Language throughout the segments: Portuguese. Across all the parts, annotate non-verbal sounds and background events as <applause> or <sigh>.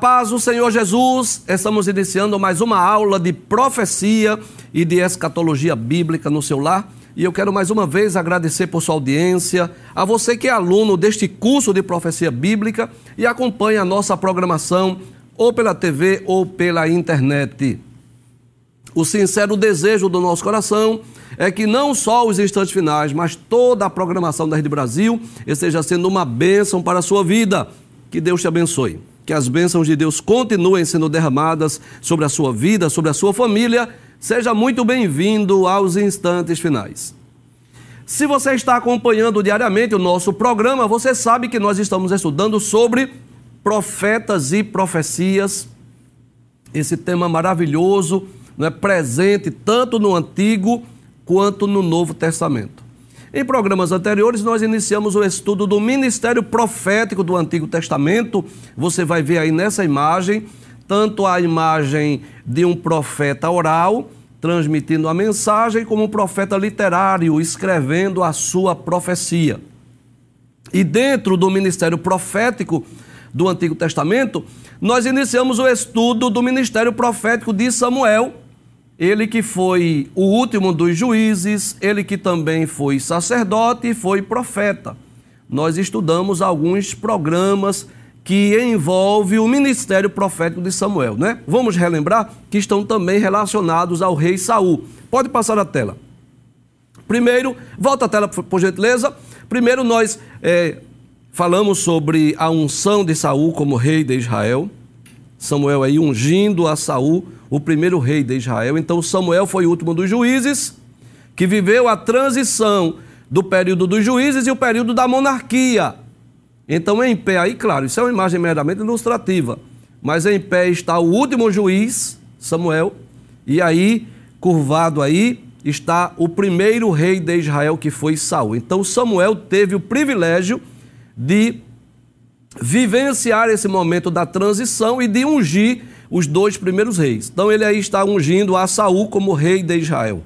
Paz do Senhor Jesus, estamos iniciando mais uma aula de profecia e de escatologia bíblica no seu lar. E eu quero mais uma vez agradecer por sua audiência, a você que é aluno deste curso de profecia bíblica e acompanha a nossa programação ou pela TV ou pela internet. O sincero desejo do nosso coração é que não só os instantes finais, mas toda a programação da Rede Brasil esteja sendo uma bênção para a sua vida. Que Deus te abençoe que as bênçãos de Deus continuem sendo derramadas sobre a sua vida, sobre a sua família. Seja muito bem-vindo aos instantes finais. Se você está acompanhando diariamente o nosso programa, você sabe que nós estamos estudando sobre profetas e profecias. Esse tema maravilhoso, é presente tanto no Antigo quanto no Novo Testamento. Em programas anteriores, nós iniciamos o estudo do ministério profético do Antigo Testamento. Você vai ver aí nessa imagem, tanto a imagem de um profeta oral, transmitindo a mensagem, como um profeta literário, escrevendo a sua profecia. E dentro do ministério profético do Antigo Testamento, nós iniciamos o estudo do ministério profético de Samuel ele que foi o último dos juízes, ele que também foi sacerdote e foi profeta. Nós estudamos alguns programas que envolvem o ministério profético de Samuel, né? Vamos relembrar que estão também relacionados ao rei Saul. Pode passar a tela. Primeiro, volta a tela por gentileza. Primeiro nós é, falamos sobre a unção de Saul como rei de Israel. Samuel aí ungindo a Saul o primeiro rei de Israel. Então Samuel foi o último dos juízes, que viveu a transição do período dos juízes e o período da monarquia. Então, em pé, aí, claro, isso é uma imagem meramente ilustrativa, mas em pé está o último juiz, Samuel, e aí, curvado aí, está o primeiro rei de Israel, que foi Saul. Então, Samuel teve o privilégio de vivenciar esse momento da transição e de ungir os dois primeiros reis. Então ele aí está ungindo a Saul como rei de Israel.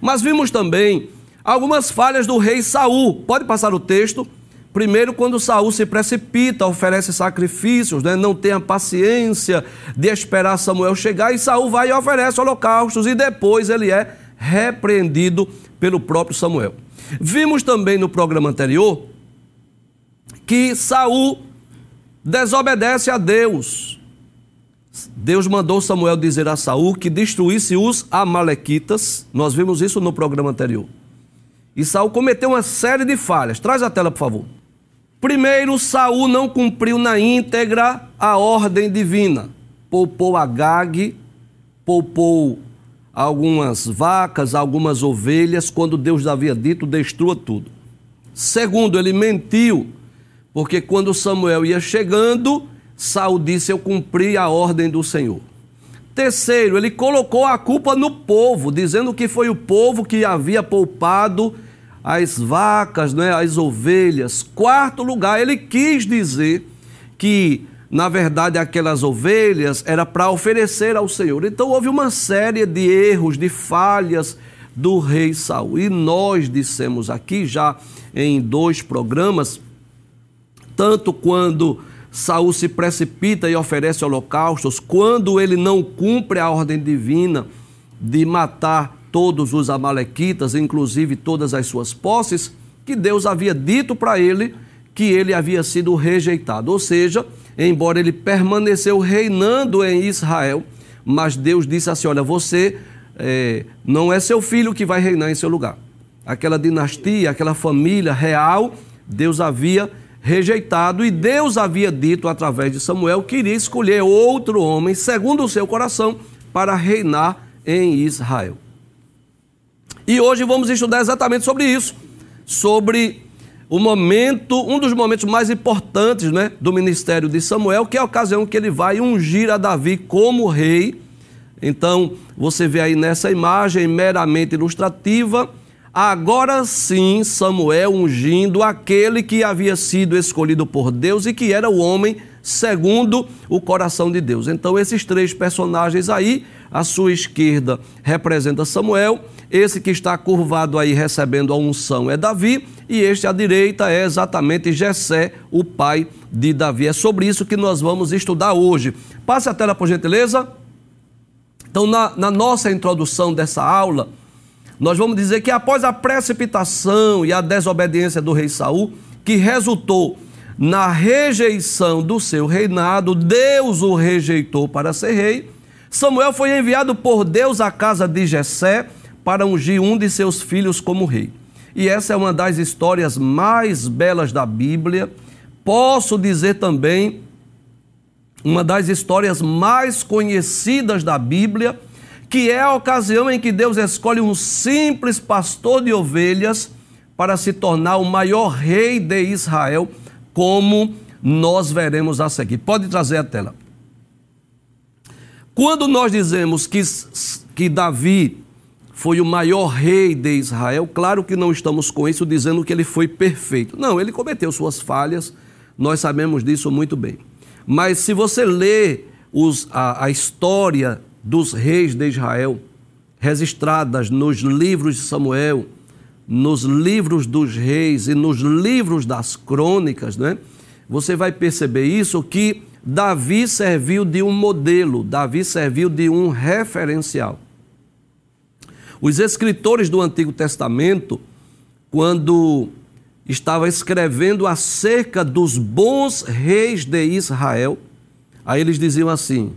Mas vimos também algumas falhas do rei Saul. Pode passar o texto. Primeiro, quando Saul se precipita, oferece sacrifícios, né? não tem a paciência de esperar Samuel chegar, e Saul vai e oferece holocaustos, e depois ele é repreendido pelo próprio Samuel. Vimos também no programa anterior que Saul desobedece a Deus. Deus mandou Samuel dizer a Saul que destruísse os amalequitas. Nós vimos isso no programa anterior. E Saul cometeu uma série de falhas. Traz a tela, por favor. Primeiro, Saul não cumpriu na íntegra a ordem divina. Poupou Agag, poupou algumas vacas, algumas ovelhas, quando Deus havia dito, destrua tudo. Segundo, ele mentiu, porque quando Samuel ia chegando, Saul disse: Eu cumpri a ordem do Senhor. Terceiro, ele colocou a culpa no povo, dizendo que foi o povo que havia poupado as vacas, né, as ovelhas. Quarto lugar, ele quis dizer que, na verdade, aquelas ovelhas era para oferecer ao Senhor. Então houve uma série de erros, de falhas do rei Saul. E nós dissemos aqui já em dois programas, tanto quando Saul se precipita e oferece holocaustos, quando ele não cumpre a ordem divina de matar todos os amalequitas, inclusive todas as suas posses, que Deus havia dito para ele que ele havia sido rejeitado. Ou seja, embora ele permaneceu reinando em Israel, mas Deus disse assim: Olha, você é, não é seu filho que vai reinar em seu lugar. Aquela dinastia, aquela família real, Deus havia rejeitado, e Deus havia dito através de Samuel que iria escolher outro homem, segundo o seu coração, para reinar em Israel. E hoje vamos estudar exatamente sobre isso, sobre o momento, um dos momentos mais importantes né, do ministério de Samuel, que é a ocasião que ele vai ungir a Davi como rei. Então, você vê aí nessa imagem meramente ilustrativa Agora sim, Samuel ungindo aquele que havia sido escolhido por Deus e que era o homem segundo o coração de Deus. Então, esses três personagens aí a sua esquerda representa Samuel, esse que está curvado aí recebendo a unção é Davi, e este à direita é exatamente Jessé, o pai de Davi. É sobre isso que nós vamos estudar hoje. Passe a tela, por gentileza. Então, na, na nossa introdução dessa aula, nós vamos dizer que após a precipitação e a desobediência do rei Saul, que resultou na rejeição do seu reinado, Deus o rejeitou para ser rei. Samuel foi enviado por Deus à casa de Jessé para ungir um de seus filhos como rei. E essa é uma das histórias mais belas da Bíblia. Posso dizer também uma das histórias mais conhecidas da Bíblia, que é a ocasião em que Deus escolhe um simples pastor de ovelhas para se tornar o maior rei de Israel, como nós veremos a seguir. Pode trazer a tela. Quando nós dizemos que, que Davi foi o maior rei de Israel, claro que não estamos com isso dizendo que ele foi perfeito. Não, ele cometeu suas falhas, nós sabemos disso muito bem. Mas se você lê os, a, a história dos reis de Israel, registradas nos livros de Samuel, nos livros dos reis e nos livros das crônicas, né? Você vai perceber isso que Davi serviu de um modelo, Davi serviu de um referencial. Os escritores do Antigo Testamento, quando estava escrevendo acerca dos bons reis de Israel. Aí eles diziam assim: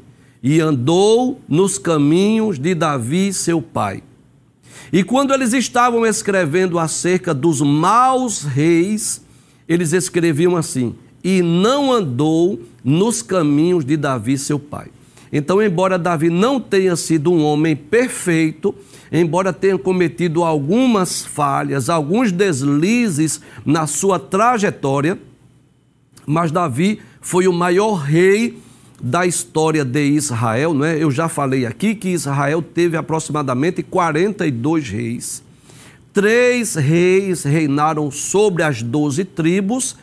e andou nos caminhos de Davi, seu pai. E quando eles estavam escrevendo acerca dos maus reis, eles escreviam assim: e não andou nos caminhos de Davi, seu pai. Então, embora Davi não tenha sido um homem perfeito, embora tenha cometido algumas falhas, alguns deslizes na sua trajetória, mas Davi foi o maior rei da história de Israel, não é? Eu já falei aqui que Israel teve aproximadamente 42 reis. Três reis reinaram sobre as doze tribos,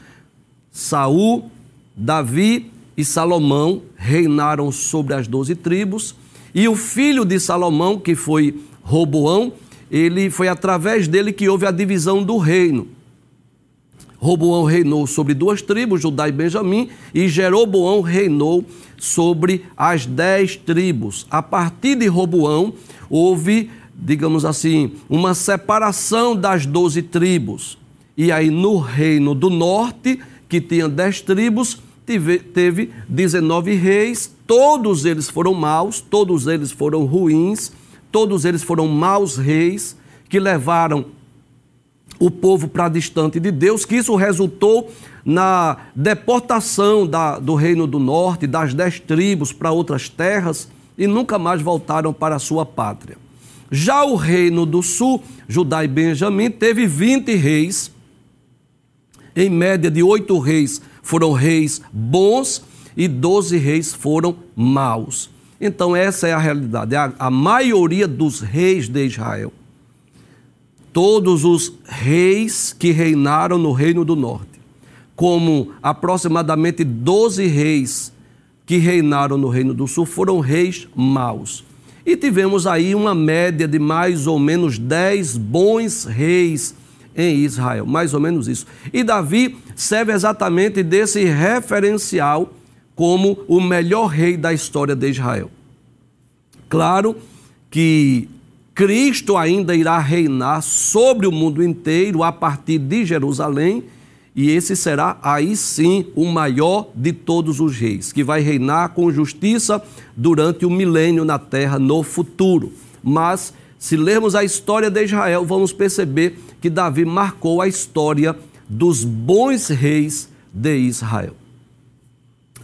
Saul, Davi e Salomão reinaram sobre as doze tribos, e o filho de Salomão, que foi Roboão, ele foi através dele que houve a divisão do reino. Roboão reinou sobre duas tribos, Judá e Benjamim, e Jeroboão reinou sobre as dez tribos. A partir de Roboão, houve, digamos assim, uma separação das doze tribos. E aí, no reino do norte, que tinha dez tribos, teve, teve 19 reis, todos eles foram maus, todos eles foram ruins, Todos eles foram maus reis que levaram o povo para distante de Deus, que isso resultou na deportação da, do reino do norte, das dez tribos para outras terras e nunca mais voltaram para a sua pátria. Já o reino do sul, Judá e Benjamim, teve 20 reis, em média de oito reis foram reis bons e doze reis foram maus. Então, essa é a realidade. A, a maioria dos reis de Israel, todos os reis que reinaram no Reino do Norte, como aproximadamente 12 reis que reinaram no Reino do Sul, foram reis maus. E tivemos aí uma média de mais ou menos 10 bons reis em Israel, mais ou menos isso. E Davi serve exatamente desse referencial como o melhor rei da história de Israel. Claro que Cristo ainda irá reinar sobre o mundo inteiro a partir de Jerusalém, e esse será aí sim o maior de todos os reis, que vai reinar com justiça durante o milênio na terra no futuro. Mas, se lermos a história de Israel, vamos perceber que Davi marcou a história dos bons reis de Israel.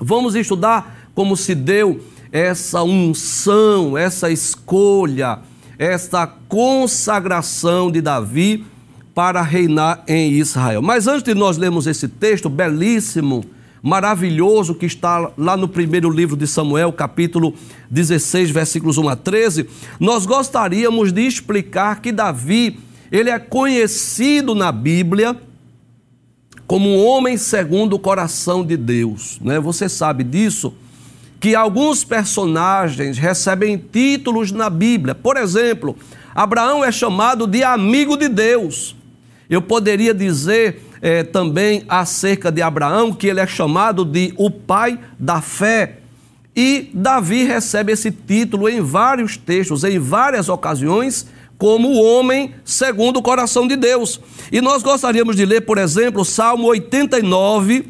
Vamos estudar como se deu essa unção, essa escolha, essa consagração de Davi para reinar em Israel. Mas antes de nós lermos esse texto belíssimo, maravilhoso que está lá no primeiro livro de Samuel, capítulo 16, versículos 1 a 13, nós gostaríamos de explicar que Davi, ele é conhecido na Bíblia como um homem segundo o coração de Deus, né? Você sabe disso? Que alguns personagens recebem títulos na Bíblia. Por exemplo, Abraão é chamado de amigo de Deus. Eu poderia dizer é, também acerca de Abraão que ele é chamado de o pai da fé. E Davi recebe esse título em vários textos, em várias ocasiões, como o homem segundo o coração de Deus. E nós gostaríamos de ler, por exemplo, Salmo 89,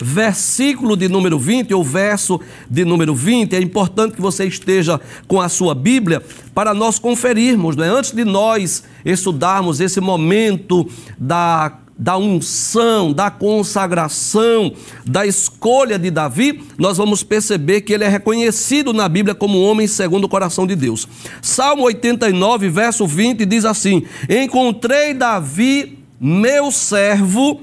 versículo de número 20, ou verso de número 20. É importante que você esteja com a sua Bíblia para nós conferirmos, é? antes de nós estudarmos esse momento da da unção, da consagração, da escolha de Davi, nós vamos perceber que ele é reconhecido na Bíblia como homem segundo o coração de Deus. Salmo 89, verso 20 diz assim: Encontrei Davi, meu servo,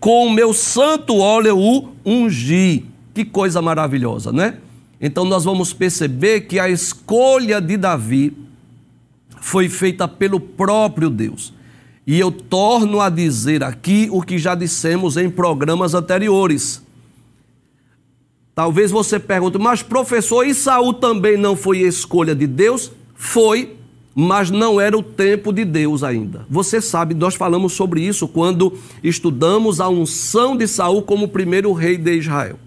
com o meu santo óleo o ungi. Que coisa maravilhosa, né? Então nós vamos perceber que a escolha de Davi foi feita pelo próprio Deus. E eu torno a dizer aqui o que já dissemos em programas anteriores. Talvez você pergunte, mas professor, e Saul também não foi escolha de Deus? Foi, mas não era o tempo de Deus ainda. Você sabe, nós falamos sobre isso quando estudamos a unção de Saul como primeiro rei de Israel.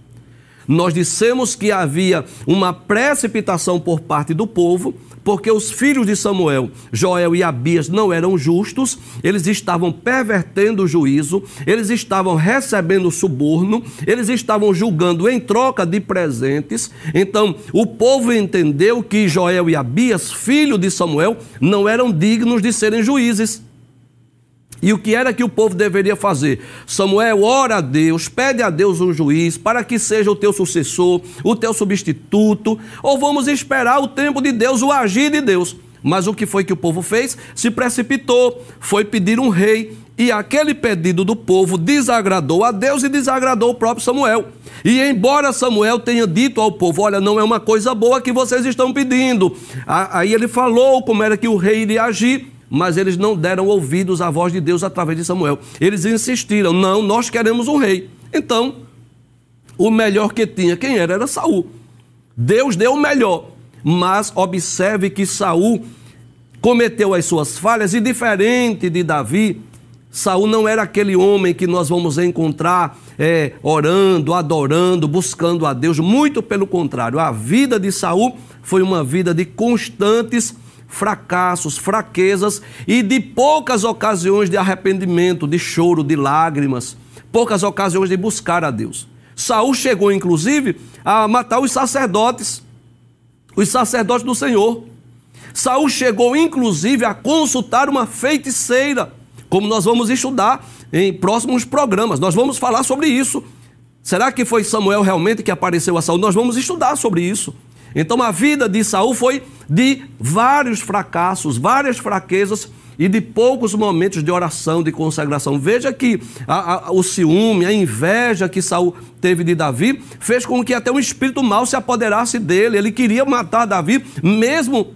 Nós dissemos que havia uma precipitação por parte do povo, porque os filhos de Samuel, Joel e Abias, não eram justos, eles estavam pervertendo o juízo, eles estavam recebendo suborno, eles estavam julgando em troca de presentes. Então, o povo entendeu que Joel e Abias, filho de Samuel, não eram dignos de serem juízes. E o que era que o povo deveria fazer? Samuel ora a Deus, pede a Deus um juiz para que seja o teu sucessor, o teu substituto, ou vamos esperar o tempo de Deus, o agir de Deus. Mas o que foi que o povo fez? Se precipitou, foi pedir um rei, e aquele pedido do povo desagradou a Deus e desagradou o próprio Samuel. E embora Samuel tenha dito ao povo: Olha, não é uma coisa boa que vocês estão pedindo, aí ele falou como era que o rei iria agir mas eles não deram ouvidos à voz de Deus através de Samuel. Eles insistiram: não, nós queremos um rei. Então, o melhor que tinha, quem era? Era Saul. Deus deu o melhor, mas observe que Saul cometeu as suas falhas e diferente de Davi, Saul não era aquele homem que nós vamos encontrar é, orando, adorando, buscando a Deus. Muito pelo contrário, a vida de Saul foi uma vida de constantes fracassos, fraquezas e de poucas ocasiões de arrependimento, de choro, de lágrimas, poucas ocasiões de buscar a Deus. Saul chegou inclusive a matar os sacerdotes, os sacerdotes do Senhor. Saul chegou inclusive a consultar uma feiticeira, como nós vamos estudar em próximos programas. Nós vamos falar sobre isso. Será que foi Samuel realmente que apareceu a Saul? Nós vamos estudar sobre isso. Então a vida de Saul foi de vários fracassos, várias fraquezas e de poucos momentos de oração, de consagração. Veja que a, a, o ciúme, a inveja que Saul teve de Davi, fez com que até um espírito mau se apoderasse dele. Ele queria matar Davi, mesmo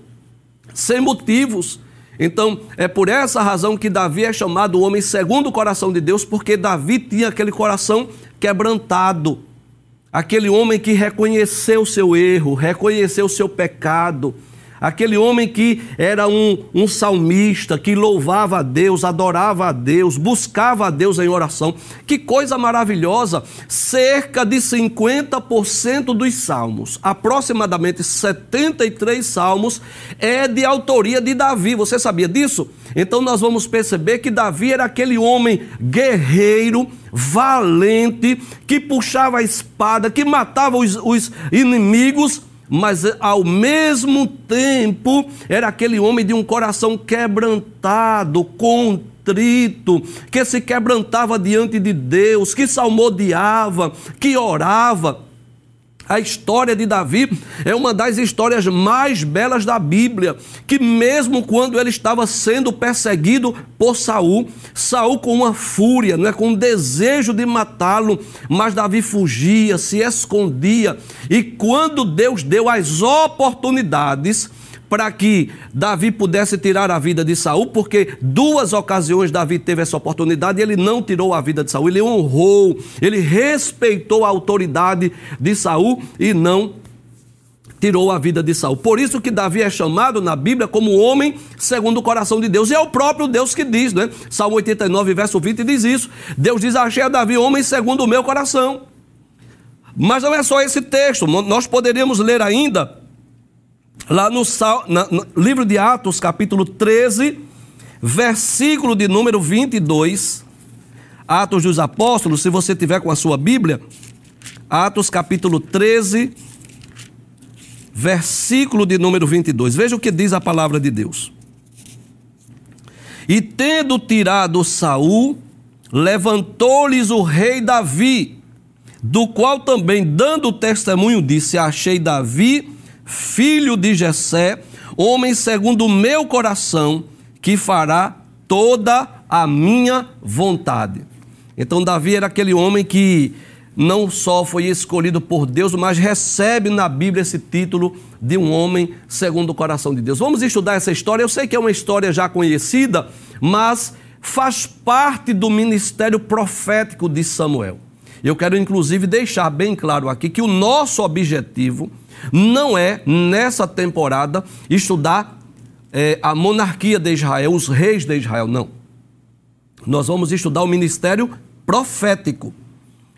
sem motivos. Então, é por essa razão que Davi é chamado o homem segundo o coração de Deus, porque Davi tinha aquele coração quebrantado aquele homem que reconheceu seu erro, reconheceu seu pecado, aquele homem que era um, um salmista, que louvava a Deus, adorava a Deus, buscava a Deus em oração. Que coisa maravilhosa! Cerca de 50% dos salmos, aproximadamente 73 salmos, é de autoria de Davi. Você sabia disso? Então nós vamos perceber que Davi era aquele homem guerreiro, valente, que puxava a espada, que matava os, os inimigos mas ao mesmo tempo era aquele homem de um coração quebrantado, contrito, que se quebrantava diante de Deus, que salmodiava, que orava. A história de Davi é uma das histórias mais belas da Bíblia, que mesmo quando ele estava sendo perseguido por Saul, Saul com uma fúria, não é com um desejo de matá-lo, mas Davi fugia, se escondia, e quando Deus deu as oportunidades para que Davi pudesse tirar a vida de Saul, porque duas ocasiões Davi teve essa oportunidade e ele não tirou a vida de Saul, ele honrou, ele respeitou a autoridade de Saul e não tirou a vida de Saul. Por isso que Davi é chamado na Bíblia como homem segundo o coração de Deus. E é o próprio Deus que diz, né? Salmo 89, verso 20 diz isso. Deus diz: "Achei a Davi homem segundo o meu coração". Mas não é só esse texto. Nós poderíamos ler ainda lá no, no livro de Atos, capítulo 13, versículo de número 22. Atos dos Apóstolos, se você tiver com a sua Bíblia, Atos capítulo 13, versículo de número 22. Veja o que diz a palavra de Deus. E tendo tirado Saul, levantou-lhes o rei Davi, do qual também dando testemunho disse: Achei Davi, filho de Jessé, homem segundo o meu coração, que fará toda a minha vontade. Então Davi era aquele homem que não só foi escolhido por Deus, mas recebe na Bíblia esse título de um homem segundo o coração de Deus. Vamos estudar essa história. Eu sei que é uma história já conhecida, mas faz parte do ministério profético de Samuel. Eu quero inclusive deixar bem claro aqui que o nosso objetivo não é, nessa temporada, estudar é, a monarquia de Israel, os reis de Israel, não. Nós vamos estudar o ministério profético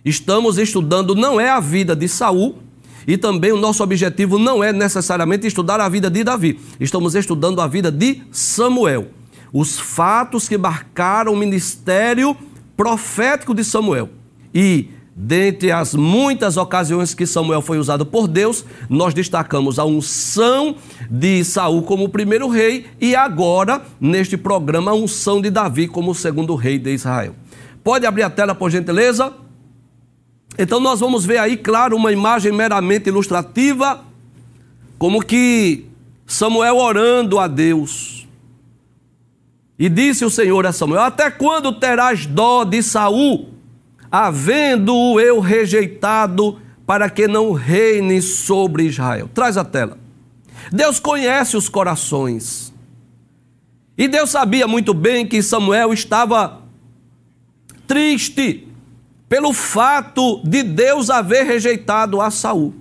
estamos estudando não é a vida de Saul, e também o nosso objetivo não é necessariamente estudar a vida de Davi. Estamos estudando a vida de Samuel. Os fatos que marcaram o ministério profético de Samuel. E dentre as muitas ocasiões que Samuel foi usado por Deus, nós destacamos a unção de Saul como primeiro rei e agora, neste programa, a unção de Davi como segundo rei de Israel. Pode abrir a tela, por gentileza? Então nós vamos ver aí, claro, uma imagem meramente ilustrativa, como que Samuel orando a Deus. E disse o Senhor a Samuel: Até quando terás dó de Saul, havendo-o eu rejeitado, para que não reine sobre Israel? Traz a tela. Deus conhece os corações. E Deus sabia muito bem que Samuel estava triste pelo fato de Deus haver rejeitado a Saul.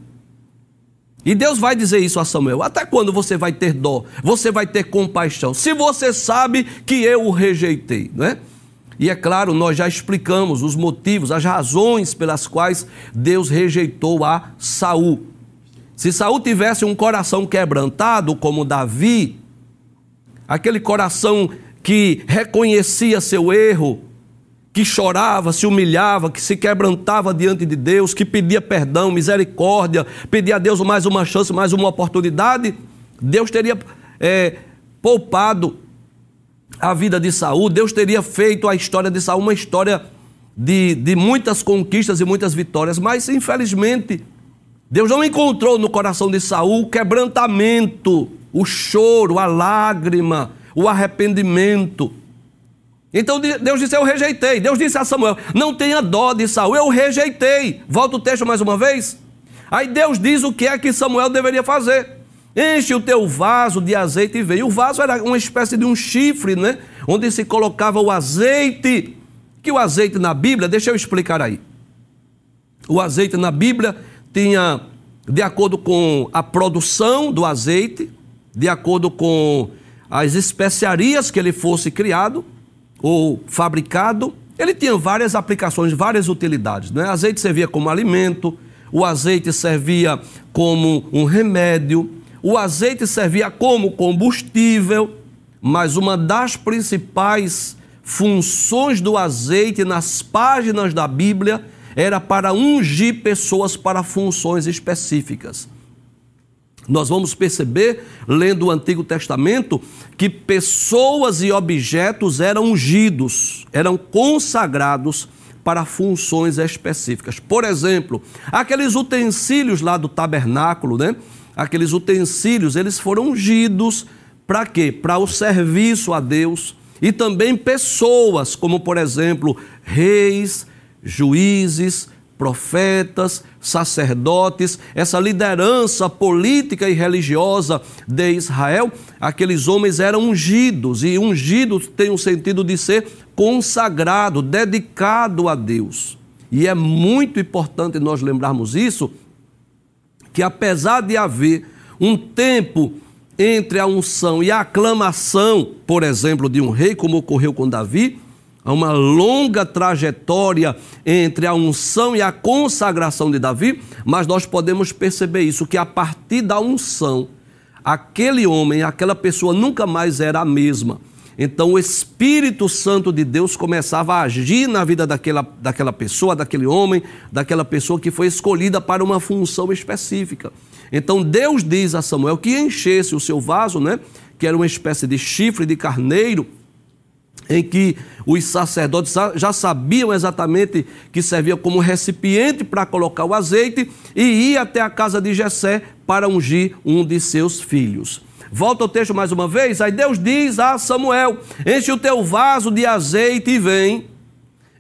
E Deus vai dizer isso a Samuel: Até quando você vai ter dó? Você vai ter compaixão? Se você sabe que eu o rejeitei, não é? E é claro, nós já explicamos os motivos, as razões pelas quais Deus rejeitou a Saul. Se Saul tivesse um coração quebrantado como Davi, aquele coração que reconhecia seu erro, que chorava, se humilhava, que se quebrantava diante de Deus, que pedia perdão, misericórdia, pedia a Deus mais uma chance, mais uma oportunidade, Deus teria é, poupado a vida de Saul, Deus teria feito a história de Saul uma história de, de muitas conquistas e muitas vitórias, mas infelizmente Deus não encontrou no coração de Saul o quebrantamento, o choro, a lágrima, o arrependimento. Então Deus disse: Eu rejeitei. Deus disse a Samuel: Não tenha dó de Saul, eu rejeitei. Volta o texto mais uma vez. Aí Deus diz o que é que Samuel deveria fazer. Enche o teu vaso de azeite e vem. O vaso era uma espécie de um chifre, né? Onde se colocava o azeite. Que o azeite na Bíblia, deixa eu explicar aí. O azeite na Bíblia tinha, de acordo com a produção do azeite, de acordo com as especiarias que ele fosse criado, ou fabricado, ele tinha várias aplicações, várias utilidades. Né? Azeite servia como alimento, o azeite servia como um remédio, o azeite servia como combustível, mas uma das principais funções do azeite nas páginas da Bíblia era para ungir pessoas para funções específicas nós vamos perceber, lendo o Antigo Testamento, que pessoas e objetos eram ungidos, eram consagrados para funções específicas. Por exemplo, aqueles utensílios lá do tabernáculo, né? Aqueles utensílios, eles foram ungidos para quê? Para o serviço a Deus e também pessoas, como por exemplo, reis, juízes, profetas, sacerdotes, essa liderança política e religiosa de Israel, aqueles homens eram ungidos, e ungido tem o sentido de ser consagrado, dedicado a Deus. E é muito importante nós lembrarmos isso, que apesar de haver um tempo entre a unção e a aclamação, por exemplo, de um rei, como ocorreu com Davi, há uma longa trajetória entre a unção e a consagração de Davi, mas nós podemos perceber isso, que a partir da unção, aquele homem, aquela pessoa nunca mais era a mesma. Então o Espírito Santo de Deus começava a agir na vida daquela, daquela pessoa, daquele homem, daquela pessoa que foi escolhida para uma função específica. Então Deus diz a Samuel que enchesse o seu vaso, né, que era uma espécie de chifre de carneiro, em que os sacerdotes já sabiam exatamente que servia como recipiente para colocar o azeite e ia até a casa de Jessé para ungir um de seus filhos. Volta o texto mais uma vez. Aí Deus diz a Samuel: Enche o teu vaso de azeite e vem.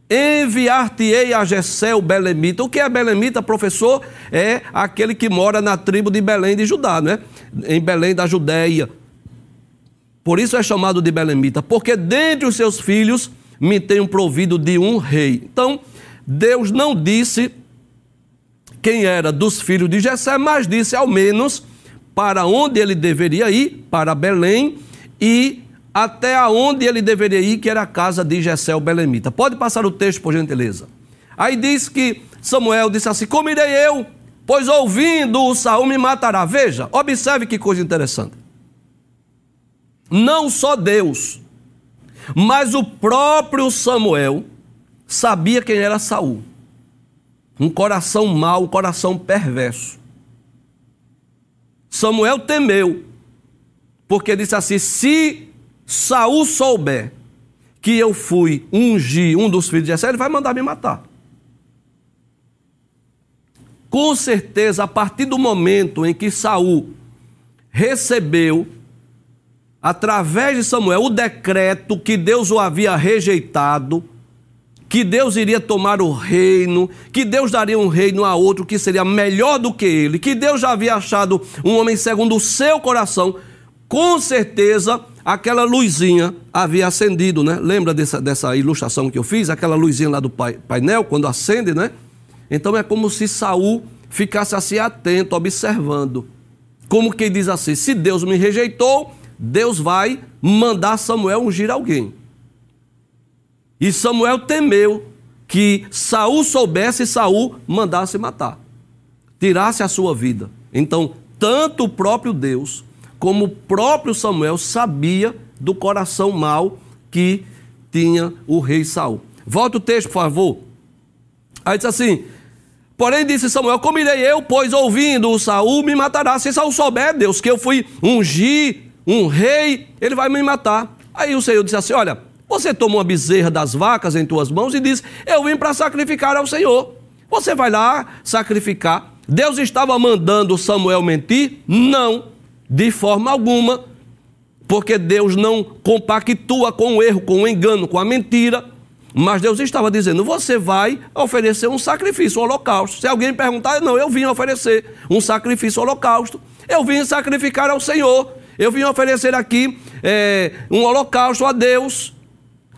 Enviar-te-ei a Jessé o Belemita. O que é Belemita, professor? É aquele que mora na tribo de Belém de Judá, né? Em Belém da Judéia. Por isso é chamado de Belemita, porque dentre os seus filhos me tenho provido de um rei. Então, Deus não disse quem era dos filhos de Jessé, mas disse ao menos para onde ele deveria ir, para Belém, e até aonde ele deveria ir, que era a casa de Jessé o Belemita. Pode passar o texto, por gentileza. Aí diz que Samuel disse assim: Comirei eu, pois ouvindo o Saul me matará. Veja, observe que coisa interessante. Não só Deus, mas o próprio Samuel sabia quem era Saul. Um coração mau, um coração perverso. Samuel temeu, porque disse assim: se Saul souber que eu fui ungir um dos filhos de Jessé, ele vai mandar me matar. Com certeza, a partir do momento em que Saul recebeu através de Samuel o decreto que Deus o havia rejeitado, que Deus iria tomar o reino, que Deus daria um reino a outro que seria melhor do que ele, que Deus já havia achado um homem segundo o seu coração, com certeza aquela luzinha havia acendido, né? Lembra dessa, dessa ilustração que eu fiz? Aquela luzinha lá do painel, quando acende, né? Então é como se Saul ficasse assim atento, observando. Como quem diz assim: se Deus me rejeitou, Deus vai mandar Samuel ungir alguém. E Samuel temeu que Saul soubesse e Saul mandasse matar, tirasse a sua vida. Então, tanto o próprio Deus como o próprio Samuel sabia do coração mau que tinha o rei Saul. Volta o texto, por favor. Aí diz assim: Porém disse Samuel: Comirei eu, pois ouvindo o Saul me matará. Se Saul souber, Deus, que eu fui ungir um rei, ele vai me matar. Aí o Senhor disse assim: Olha, você toma uma bezerra das vacas em tuas mãos e diz: Eu vim para sacrificar ao Senhor. Você vai lá sacrificar. Deus estava mandando Samuel mentir? Não, de forma alguma, porque Deus não compactua com o erro, com o engano, com a mentira. Mas Deus estava dizendo: você vai oferecer um sacrifício, um holocausto. Se alguém perguntar, não, eu vim oferecer um sacrifício, um holocausto. Eu vim sacrificar ao Senhor. Eu vim oferecer aqui é, um holocausto a Deus.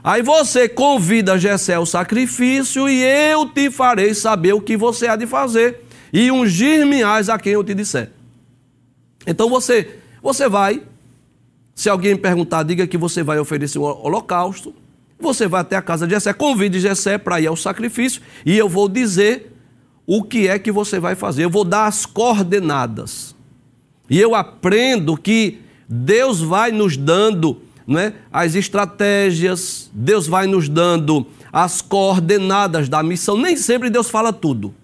Aí você convida Jessé ao sacrifício e eu te farei saber o que você há de fazer e ungir-me-ás a quem eu te disser. Então você, você vai, se alguém perguntar, diga que você vai oferecer o holocausto, você vai até a casa de Jessé, convide Jessé para ir ao sacrifício e eu vou dizer o que é que você vai fazer. Eu vou dar as coordenadas. E eu aprendo que Deus vai nos dando né, as estratégias, Deus vai nos dando as coordenadas da missão. Nem sempre Deus fala tudo.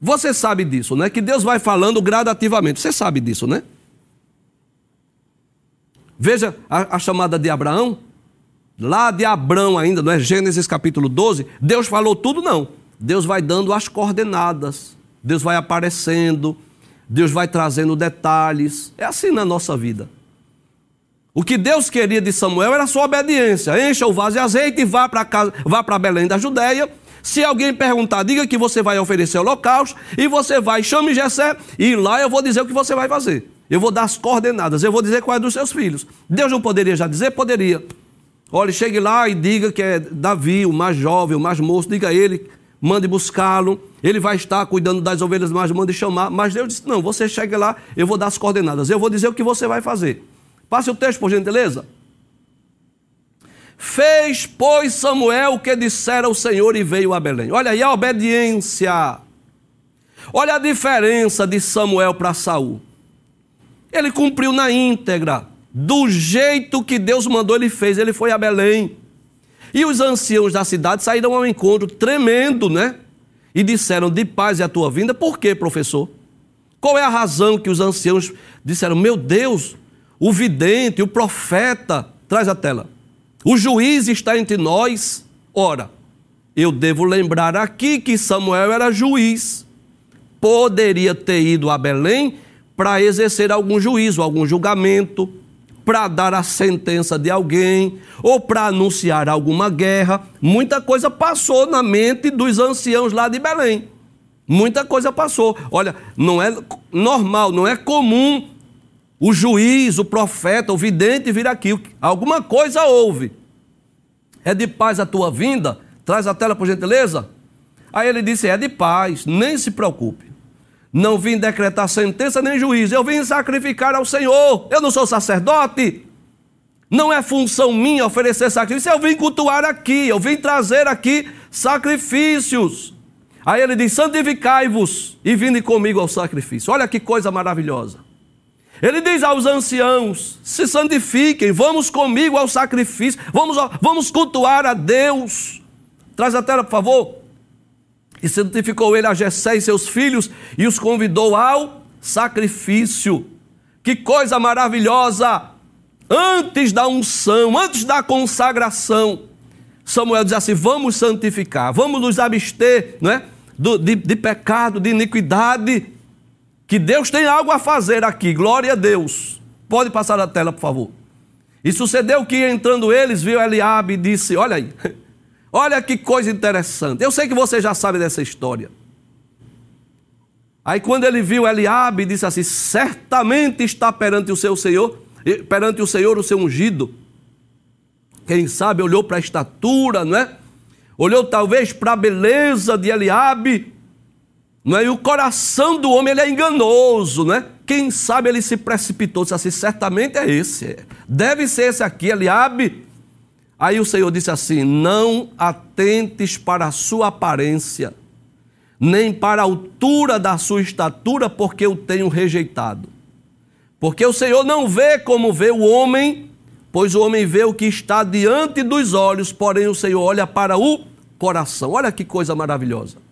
Você sabe disso, né? Que Deus vai falando gradativamente. Você sabe disso, né? Veja a, a chamada de Abraão. Lá de Abraão ainda, não é? Gênesis capítulo 12. Deus falou tudo, não. Deus vai dando as coordenadas. Deus vai aparecendo. Deus vai trazendo detalhes. É assim na nossa vida. O que Deus queria de Samuel era sua obediência. Encha o vaso de azeite e vá para casa, vá para Belém da Judéia. Se alguém perguntar, diga que você vai oferecer holocausto e você vai, chame Jessé e lá eu vou dizer o que você vai fazer. Eu vou dar as coordenadas, eu vou dizer qual é dos seus filhos. Deus não poderia já dizer? Poderia. Olha, chegue lá e diga que é Davi, o mais jovem, o mais moço, diga a ele, mande buscá-lo. Ele vai estar cuidando das ovelhas, mas mande chamar. Mas Deus disse: Não, você chegue lá, eu vou dar as coordenadas, eu vou dizer o que você vai fazer. Passe o texto, por gentileza. Fez, pois, Samuel o que dissera o Senhor e veio a Belém. Olha aí a obediência. Olha a diferença de Samuel para Saul. Ele cumpriu na íntegra, do jeito que Deus mandou, ele fez. Ele foi a Belém. E os anciãos da cidade saíram ao encontro, tremendo, né? E disseram: De paz é a tua vinda. Por quê, professor? Qual é a razão que os anciãos disseram: Meu Deus, o vidente, o profeta, traz a tela. O juiz está entre nós. Ora, eu devo lembrar aqui que Samuel era juiz. Poderia ter ido a Belém para exercer algum juízo, algum julgamento, para dar a sentença de alguém ou para anunciar alguma guerra. Muita coisa passou na mente dos anciãos lá de Belém. Muita coisa passou. Olha, não é normal, não é comum o juiz, o profeta, o vidente vir aqui. Alguma coisa houve. É de paz a tua vinda? Traz a tela, por gentileza. Aí ele disse: É de paz, nem se preocupe. Não vim decretar sentença nem juízo, eu vim sacrificar ao Senhor. Eu não sou sacerdote. Não é função minha oferecer sacrifício, eu vim cultuar aqui, eu vim trazer aqui sacrifícios. Aí ele diz: santificai-vos e vinde comigo ao sacrifício. Olha que coisa maravilhosa. Ele diz aos anciãos: se santifiquem, vamos comigo ao sacrifício, vamos, vamos cultuar a Deus. Traz a tela, por favor. E santificou ele a Jessé e seus filhos e os convidou ao sacrifício. Que coisa maravilhosa! Antes da unção, antes da consagração, Samuel diz assim: vamos santificar, vamos nos abster não é? de, de, de pecado, de iniquidade, que Deus tem algo a fazer aqui, glória a Deus. Pode passar a tela, por favor. E sucedeu que entrando eles, viu Eliabe e disse: Olha aí, <laughs> Olha que coisa interessante. Eu sei que você já sabe dessa história. Aí quando ele viu Eliabe, disse assim: certamente está perante o seu Senhor, perante o Senhor o seu ungido. Quem sabe olhou para a estatura, não é? Olhou talvez para a beleza de Eliabe, não é? E o coração do homem ele é enganoso, não é? Quem sabe ele se precipitou, disse assim: certamente é esse, deve ser esse aqui, Eliabe. Aí o Senhor disse assim: Não atentes para a sua aparência, nem para a altura da sua estatura, porque eu tenho rejeitado. Porque o Senhor não vê como vê o homem, pois o homem vê o que está diante dos olhos, porém o Senhor olha para o coração. Olha que coisa maravilhosa.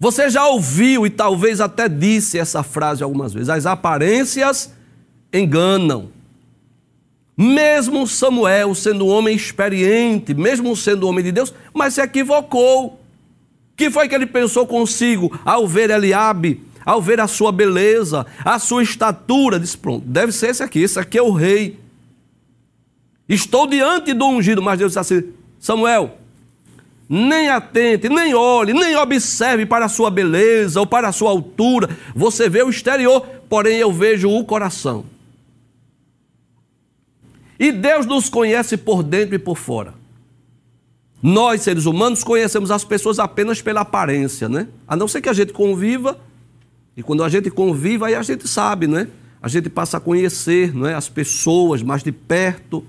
Você já ouviu e talvez até disse essa frase algumas vezes: as aparências enganam. Mesmo Samuel, sendo um homem experiente, mesmo sendo um homem de Deus, mas se equivocou. que foi que ele pensou consigo ao ver Eliabe, ao ver a sua beleza, a sua estatura? Disse: pronto, deve ser esse aqui, esse aqui é o rei. Estou diante do ungido, mas Deus disse assim: Samuel, nem atente, nem olhe, nem observe para a sua beleza ou para a sua altura. Você vê o exterior, porém eu vejo o coração. E Deus nos conhece por dentro e por fora. Nós, seres humanos, conhecemos as pessoas apenas pela aparência, né? A não ser que a gente conviva, e quando a gente convive, aí a gente sabe, né? A gente passa a conhecer não é? as pessoas mais de perto,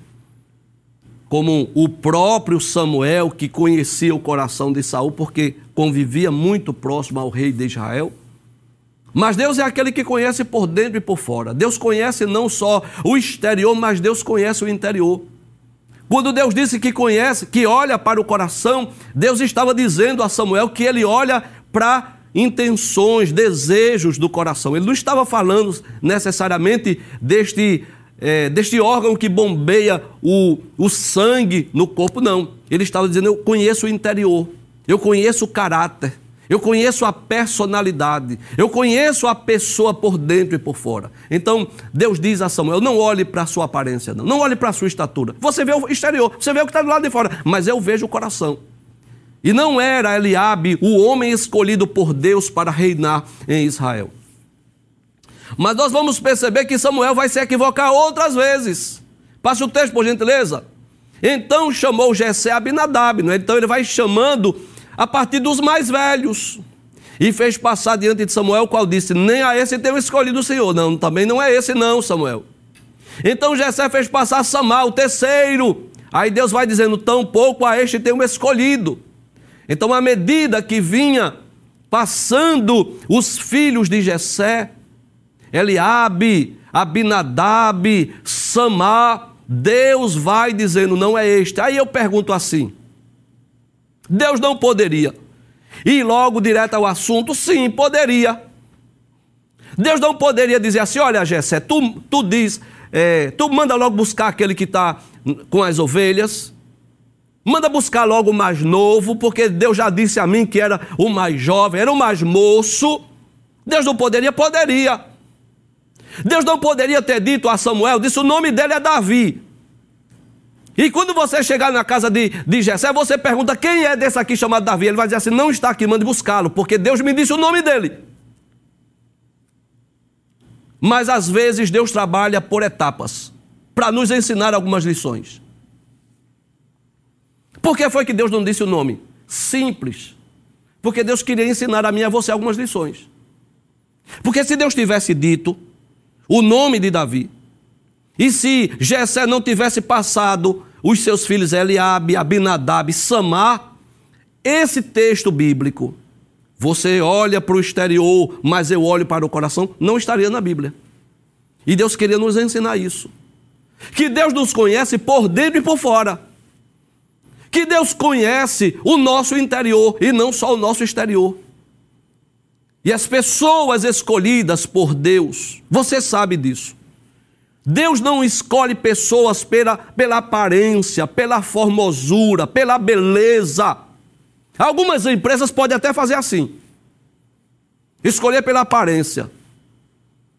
como o próprio Samuel, que conhecia o coração de Saul, porque convivia muito próximo ao rei de Israel. Mas Deus é aquele que conhece por dentro e por fora. Deus conhece não só o exterior, mas Deus conhece o interior. Quando Deus disse que conhece, que olha para o coração, Deus estava dizendo a Samuel que ele olha para intenções, desejos do coração. Ele não estava falando necessariamente deste, é, deste órgão que bombeia o, o sangue no corpo, não. Ele estava dizendo: Eu conheço o interior, eu conheço o caráter, eu conheço a personalidade, eu conheço a pessoa por dentro e por fora. Então, Deus diz a Samuel: não olhe para a sua aparência, não, não olhe para a sua estatura. Você vê o exterior, você vê o que está do lado de fora, mas eu vejo o coração. E não era Eliabe o homem escolhido por Deus para reinar em Israel. Mas nós vamos perceber que Samuel vai se equivocar outras vezes. Passe o texto, por gentileza. Então chamou Jessé Abinadab, é? então ele vai chamando a partir dos mais velhos. E fez passar diante de Samuel, qual disse: Nem a esse tenho escolhido o Senhor. Não, também não é esse, não, Samuel. Então Jessé fez passar Samar, o terceiro. Aí Deus vai dizendo: Tão pouco a este tenho escolhido. Então, à medida que vinha passando os filhos de Jessé, Eliabe, Abinadab, Samar, Deus vai dizendo, não é este. Aí eu pergunto assim: Deus não poderia ir logo direto ao assunto? Sim, poderia. Deus não poderia dizer assim: olha, Jessé, tu, tu diz, é, tu manda logo buscar aquele que está com as ovelhas, manda buscar logo o mais novo, porque Deus já disse a mim que era o mais jovem, era o mais moço. Deus não poderia? Poderia. Deus não poderia ter dito a Samuel, disse o nome dele é Davi. E quando você chegar na casa de, de Jessé, você pergunta quem é desse aqui chamado Davi. Ele vai dizer assim: não está aqui, mande buscá-lo, porque Deus me disse o nome dele. Mas às vezes Deus trabalha por etapas para nos ensinar algumas lições. Por que foi que Deus não disse o nome? Simples. Porque Deus queria ensinar a mim e a você algumas lições. Porque se Deus tivesse dito, o nome de Davi. E se Jessé não tivesse passado os seus filhos Eliabe, Abinadab, Samar, esse texto bíblico, você olha para o exterior, mas eu olho para o coração, não estaria na Bíblia. E Deus queria nos ensinar isso. Que Deus nos conhece por dentro e por fora. Que Deus conhece o nosso interior e não só o nosso exterior. E as pessoas escolhidas por Deus, você sabe disso. Deus não escolhe pessoas pela, pela aparência, pela formosura, pela beleza. Algumas empresas podem até fazer assim. Escolher pela aparência.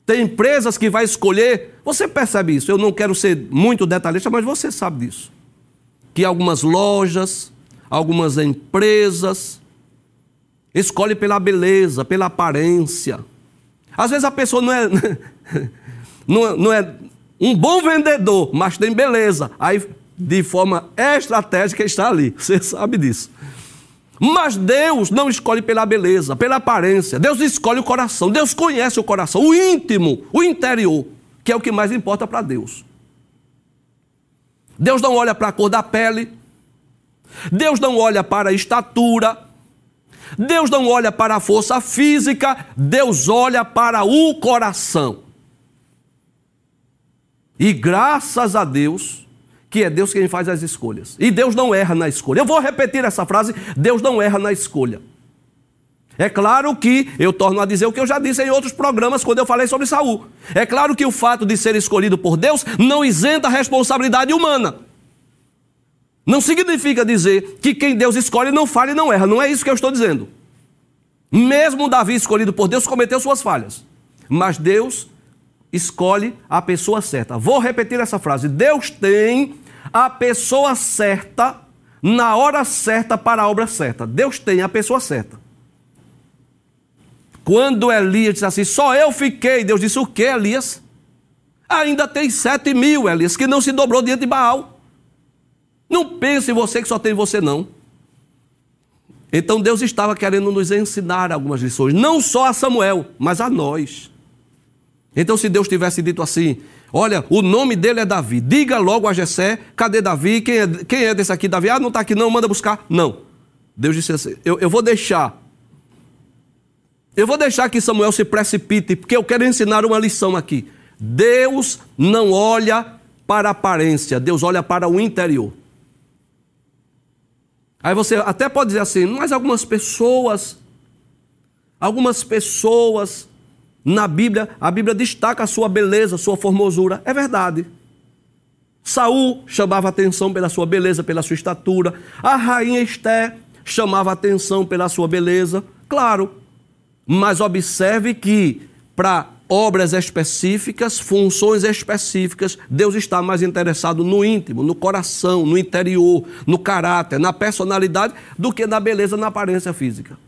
Tem empresas que vai escolher, você percebe isso, eu não quero ser muito detalhista, mas você sabe disso. Que algumas lojas, algumas empresas, Escolhe pela beleza, pela aparência. Às vezes a pessoa não é, <laughs> não é, não é um bom vendedor, mas tem beleza. Aí, de forma estratégica, está ali. <laughs> Você sabe disso. Mas Deus não escolhe pela beleza, pela aparência. Deus escolhe o coração. Deus conhece o coração, o íntimo, o interior, que é o que mais importa para Deus. Deus não olha para a cor da pele. Deus não olha para a estatura. Deus não olha para a força física, Deus olha para o coração. E graças a Deus, que é Deus quem faz as escolhas. E Deus não erra na escolha. Eu vou repetir essa frase: Deus não erra na escolha. É claro que eu torno a dizer o que eu já disse em outros programas quando eu falei sobre Saul. É claro que o fato de ser escolhido por Deus não isenta a responsabilidade humana. Não significa dizer que quem Deus escolhe não falha e não erra. Não é isso que eu estou dizendo. Mesmo Davi escolhido por Deus cometeu suas falhas. Mas Deus escolhe a pessoa certa. Vou repetir essa frase. Deus tem a pessoa certa na hora certa para a obra certa. Deus tem a pessoa certa. Quando Elias disse assim, só eu fiquei, Deus disse, o que, Elias? Ainda tem sete mil, Elias, que não se dobrou diante de Baal. Não pense em você que só tem você, não. Então Deus estava querendo nos ensinar algumas lições, não só a Samuel, mas a nós. Então, se Deus tivesse dito assim: Olha, o nome dele é Davi, diga logo a Jessé, cadê Davi? Quem é, quem é desse aqui? Davi? Ah, não está aqui, não, manda buscar. Não. Deus disse assim: eu, eu vou deixar. Eu vou deixar que Samuel se precipite, porque eu quero ensinar uma lição aqui. Deus não olha para a aparência, Deus olha para o interior. Aí você até pode dizer assim, mas algumas pessoas, algumas pessoas na Bíblia, a Bíblia destaca a sua beleza, a sua formosura. É verdade. Saul chamava atenção pela sua beleza, pela sua estatura. A rainha Esté chamava atenção pela sua beleza. Claro. Mas observe que para obras específicas, funções específicas. Deus está mais interessado no íntimo, no coração, no interior, no caráter, na personalidade, do que na beleza, na aparência física.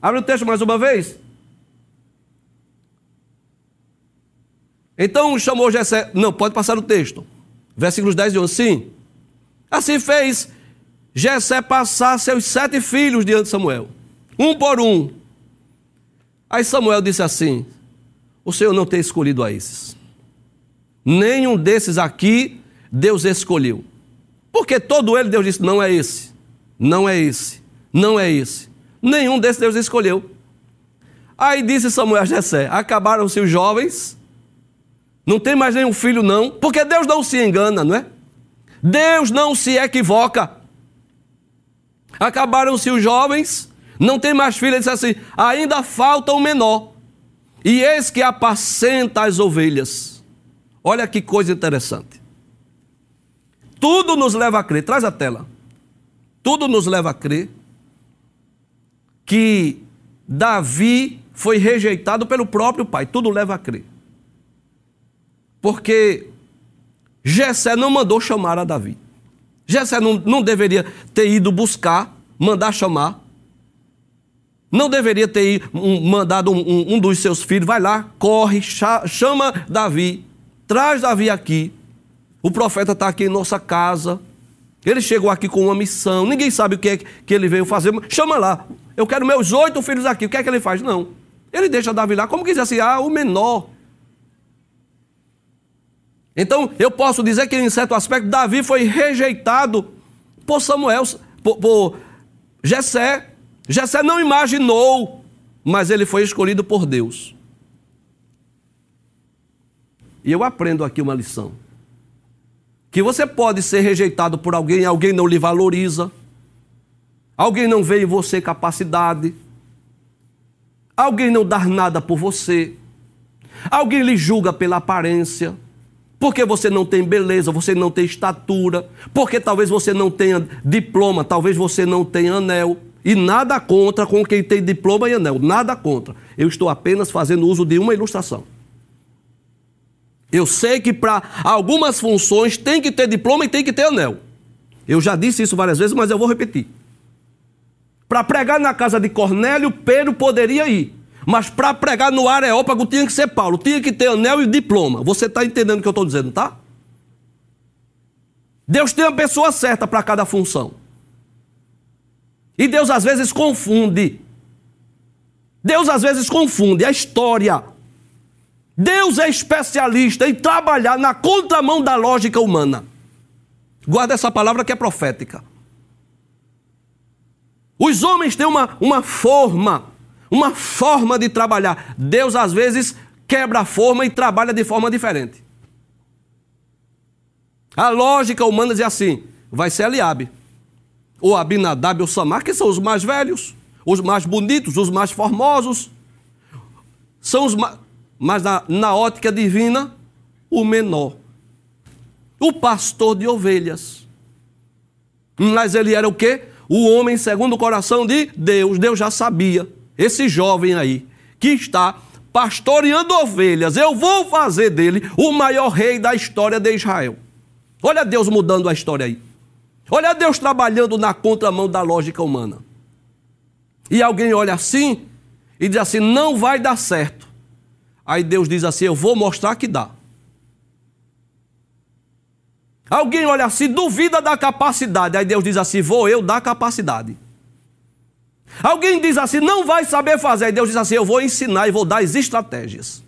Abre o texto mais uma vez. Então chamou Jessé. Não, pode passar o texto. Versículos 10 e 11. Sim. Assim fez Jessé passar seus sete filhos diante de Samuel, um por um. Aí Samuel disse assim: O Senhor não tem escolhido a esses. Nenhum desses aqui Deus escolheu. Porque todo ele Deus disse: Não é esse, não é esse, não é esse. Nenhum desses Deus escolheu. Aí disse Samuel a Jessé: Acabaram-se os jovens, não tem mais nenhum filho, não, porque Deus não se engana, não é? Deus não se equivoca. Acabaram-se os jovens, não tem mais filho, ele disse assim: ainda falta o menor. E eis que apacenta as ovelhas. Olha que coisa interessante. Tudo nos leva a crer, traz a tela. Tudo nos leva a crer que Davi foi rejeitado pelo próprio pai. Tudo leva a crer. Porque Jessé não mandou chamar a Davi. Jessé não, não deveria ter ido buscar, mandar chamar. Não deveria ter mandado um, um, dos seus filhos, vai lá, corre, chama Davi, traz Davi aqui. O profeta está aqui em nossa casa. Ele chegou aqui com uma missão, ninguém sabe o que é que ele veio fazer. Chama lá, eu quero meus oito filhos aqui. O que é que ele faz? Não. Ele deixa Davi lá, como diz assim, ah, o menor. Então, eu posso dizer que, em certo aspecto, Davi foi rejeitado por Samuel, por, por Jessé. Jessé não imaginou, mas ele foi escolhido por Deus. E eu aprendo aqui uma lição. Que você pode ser rejeitado por alguém, alguém não lhe valoriza, alguém não vê em você capacidade, alguém não dá nada por você, alguém lhe julga pela aparência porque você não tem beleza, você não tem estatura, porque talvez você não tenha diploma, talvez você não tenha anel. E nada contra com quem tem diploma e anel, nada contra. Eu estou apenas fazendo uso de uma ilustração. Eu sei que para algumas funções tem que ter diploma e tem que ter anel. Eu já disse isso várias vezes, mas eu vou repetir. Para pregar na casa de Cornélio, Pedro poderia ir. Mas para pregar no Areópago tinha que ser Paulo, tinha que ter anel e diploma. Você está entendendo o que eu estou dizendo, tá? Deus tem a pessoa certa para cada função. E Deus às vezes confunde. Deus às vezes confunde a história. Deus é especialista em trabalhar na contramão da lógica humana. Guarda essa palavra que é profética. Os homens têm uma, uma forma uma forma de trabalhar. Deus às vezes quebra a forma e trabalha de forma diferente. A lógica humana diz assim: vai ser Eliabe, ou Abinadab ou Samar, que são os mais velhos, os mais bonitos, os mais formosos. São os mais, mas na, na ótica divina, o menor. O pastor de ovelhas. Mas ele era o quê? O homem segundo o coração de Deus. Deus já sabia esse jovem aí, que está pastoreando ovelhas, eu vou fazer dele o maior rei da história de Israel. Olha Deus mudando a história aí. Olha Deus trabalhando na contramão da lógica humana. E alguém olha assim e diz assim: não vai dar certo. Aí Deus diz assim: eu vou mostrar que dá. Alguém olha assim, duvida da capacidade. Aí Deus diz assim: vou eu dar capacidade. Alguém diz assim, não vai saber fazer. E Deus diz assim, eu vou ensinar e vou dar as estratégias.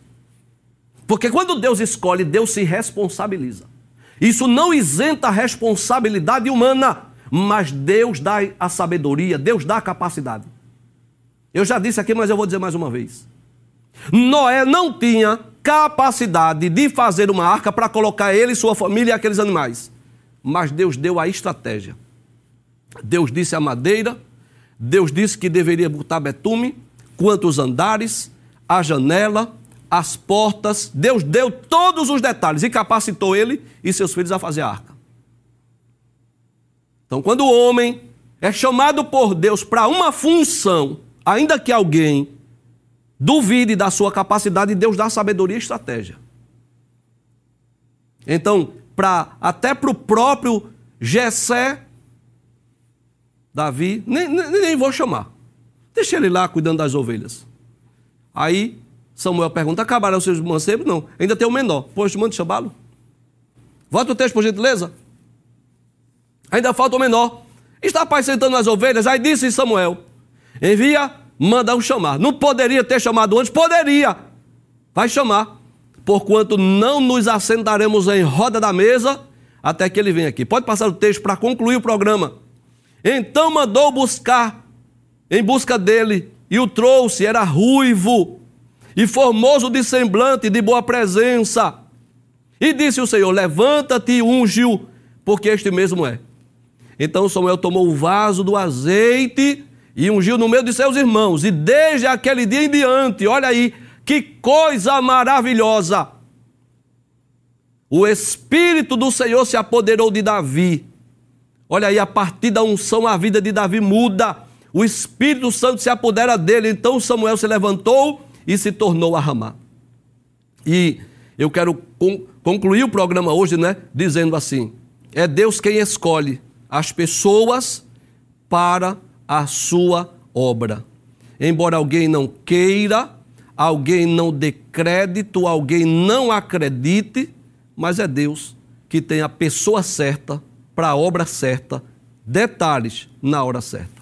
Porque quando Deus escolhe, Deus se responsabiliza. Isso não isenta a responsabilidade humana, mas Deus dá a sabedoria, Deus dá a capacidade. Eu já disse aqui, mas eu vou dizer mais uma vez. Noé não tinha capacidade de fazer uma arca para colocar ele, sua família e aqueles animais. Mas Deus deu a estratégia. Deus disse a madeira, Deus disse que deveria botar betume, quantos andares, a janela, as portas. Deus deu todos os detalhes e capacitou ele e seus filhos a fazer a arca. Então, quando o homem é chamado por Deus para uma função, ainda que alguém duvide da sua capacidade Deus dá sabedoria e estratégia. Então, pra, até para o próprio Jessé, Davi, nem, nem, nem vou chamar. Deixa ele lá cuidando das ovelhas. Aí Samuel pergunta: acabaram os seus mancebos? Não, ainda tem o menor. Pois manda chamá-lo. Volta o texto, por gentileza. Ainda falta o menor. Está apacentando as ovelhas. Aí disse Samuel: envia, manda o chamar. Não poderia ter chamado antes? Poderia. Vai chamar. Porquanto não nos assentaremos em roda da mesa até que ele venha aqui. Pode passar o texto para concluir o programa. Então mandou buscar, em busca dele, e o trouxe, era ruivo e formoso de semblante, de boa presença. E disse o Senhor: Levanta-te e unge-o, porque este mesmo é. Então Samuel tomou o vaso do azeite e ungiu no meio de seus irmãos. E desde aquele dia em diante, olha aí, que coisa maravilhosa! O Espírito do Senhor se apoderou de Davi. Olha aí, a partir da unção, a vida de Davi muda. O Espírito Santo se apodera dele. Então Samuel se levantou e se tornou a Ramá. E eu quero concluir o programa hoje, né, dizendo assim: é Deus quem escolhe as pessoas para a sua obra. Embora alguém não queira, alguém não dê crédito, alguém não acredite, mas é Deus que tem a pessoa certa para a obra certa, detalhes na hora certa.